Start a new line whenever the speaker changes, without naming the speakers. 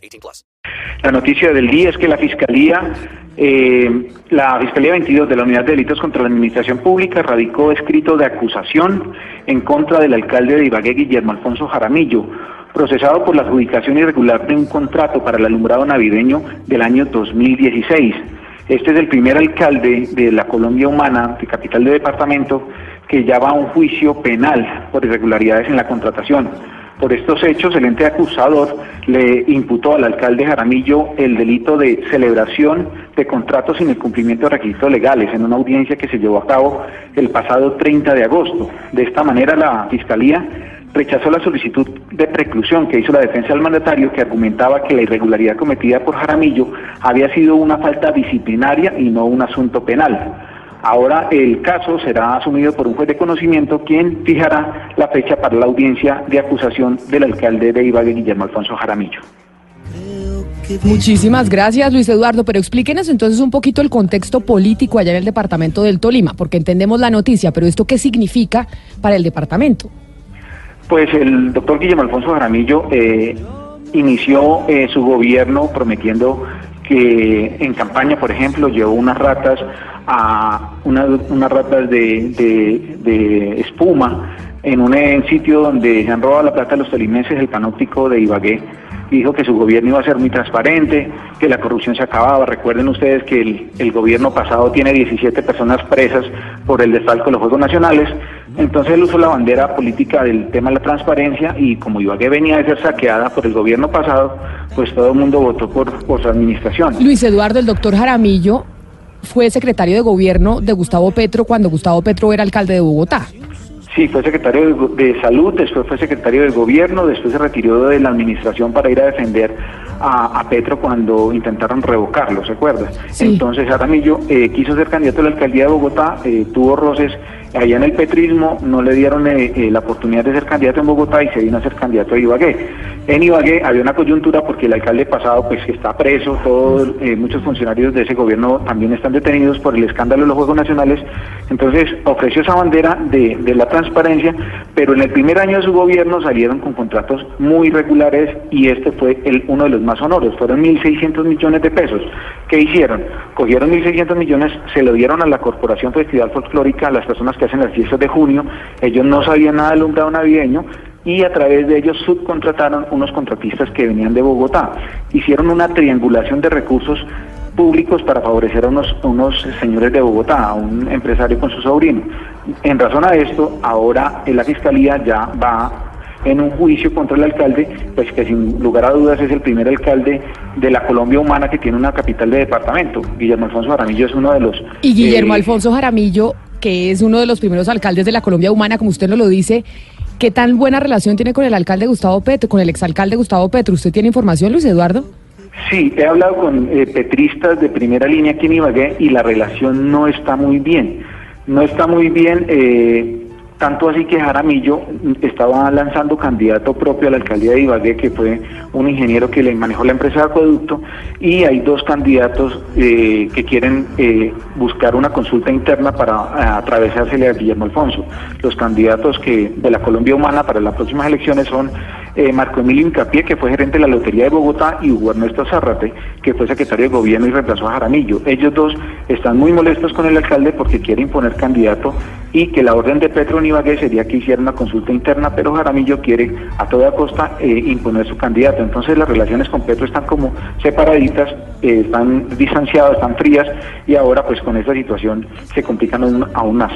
18 plus.
La noticia del día es que la Fiscalía, eh, la Fiscalía 22 de la Unidad de Delitos contra la Administración Pública radicó escrito de acusación en contra del alcalde de Ibagué, Guillermo Alfonso Jaramillo, procesado por la adjudicación irregular de un contrato para el alumbrado navideño del año 2016. Este es el primer alcalde de la Colombia Humana, de capital de departamento, que ya va a un juicio penal por irregularidades en la contratación. Por estos hechos, el ente acusador le imputó al alcalde Jaramillo el delito de celebración de contratos sin el cumplimiento de requisitos legales en una audiencia que se llevó a cabo el pasado 30 de agosto. De esta manera, la Fiscalía rechazó la solicitud de preclusión que hizo la defensa del mandatario que argumentaba que la irregularidad cometida por Jaramillo había sido una falta disciplinaria y no un asunto penal. Ahora el caso será asumido por un juez de conocimiento quien fijará la fecha para la audiencia de acusación del alcalde de Ibagué, Guillermo Alfonso Jaramillo.
Muchísimas gracias, Luis Eduardo. Pero explíquenos entonces un poquito el contexto político allá en el departamento del Tolima, porque entendemos la noticia, pero ¿esto qué significa para el departamento?
Pues el doctor Guillermo Alfonso Jaramillo eh, inició eh, su gobierno prometiendo que en campaña, por ejemplo, llevó unas ratas a unas ratas de, espuma en un sitio donde se han robado la plata de los tolimenses, el panóptico de Ibagué dijo que su gobierno iba a ser muy transparente, que la corrupción se acababa. Recuerden ustedes que el, el gobierno pasado tiene 17 personas presas por el desfalco de los Juegos Nacionales. Entonces él usó la bandera política del tema de la transparencia y como Ibagué venía de ser saqueada por el gobierno pasado, pues todo el mundo votó por, por su administración.
Luis Eduardo, el doctor Jaramillo fue secretario de gobierno de Gustavo Petro cuando Gustavo Petro era alcalde de Bogotá.
Sí, fue secretario de, Salud, después fue secretario de Gobierno, después se retiró de la administración para ir a defender a, Petro cuando intentaron revocarlo, ¿se acuerda? Entonces Aramillo eh, quiso ser candidato a la alcaldía de Bogotá, eh, tuvo roces allá en el petrismo, no le dieron eh, la oportunidad de ser candidato en Bogotá y se vino a ser candidato a Ibagué. En Ibagué había una coyuntura porque el alcalde pasado pues está preso, todos, muchos funcionarios de ese gobierno también están detenidos por el escándalo de los Juegos Nacionales, entonces ofreció esa bandera de, de la transparencia, pero en el primer año de su gobierno salieron con contratos muy regulares y este fue el, uno de los más honores, fueron 1.600 millones de pesos. ¿Qué hicieron? Cogieron 1.600 millones, se lo dieron a la Corporación Festival Folclórica, a las personas que hacen las fiestas de junio, ellos no sabían nada del alumbrado navideño, y a través de ellos subcontrataron unos contratistas que venían de Bogotá. Hicieron una triangulación de recursos públicos para favorecer a unos, unos señores de Bogotá, a un empresario con su sobrino. En razón a esto, ahora la Fiscalía ya va en un juicio contra el alcalde, pues que sin lugar a dudas es el primer alcalde de la Colombia humana que tiene una capital de departamento. Guillermo Alfonso Jaramillo es uno de los...
Y Guillermo eh, Alfonso Jaramillo, que es uno de los primeros alcaldes de la Colombia humana, como usted nos lo dice, ¿qué tan buena relación tiene con el alcalde Gustavo Petro, con el exalcalde Gustavo Petro? ¿Usted tiene información, Luis Eduardo?
Sí, he hablado con eh, petristas de primera línea aquí en Ibagué y la relación no está muy bien. No está muy bien, eh, tanto así que Jaramillo estaba lanzando candidato propio a la alcaldía de Ibagué, que fue un ingeniero que le manejó la empresa de acueducto, y hay dos candidatos eh, que quieren buscar una consulta interna para atravesársele a Guillermo Alfonso. Los candidatos que de la Colombia Humana para las próximas elecciones son eh, Marco Emilio Incapié, que fue gerente de la Lotería de Bogotá, y Hugo Ernesto Zárrate, que fue secretario de gobierno y reemplazó a Jaramillo. Ellos dos están muy molestos con el alcalde porque quiere imponer candidato y que la orden de Petro Ibagué sería que hiciera una consulta interna, pero Jaramillo quiere a toda costa eh, imponer su candidato. Entonces las relaciones con Petro están como separaditas, eh, están distanciadas, están frías y ahora pues con esta situación se complican aún más.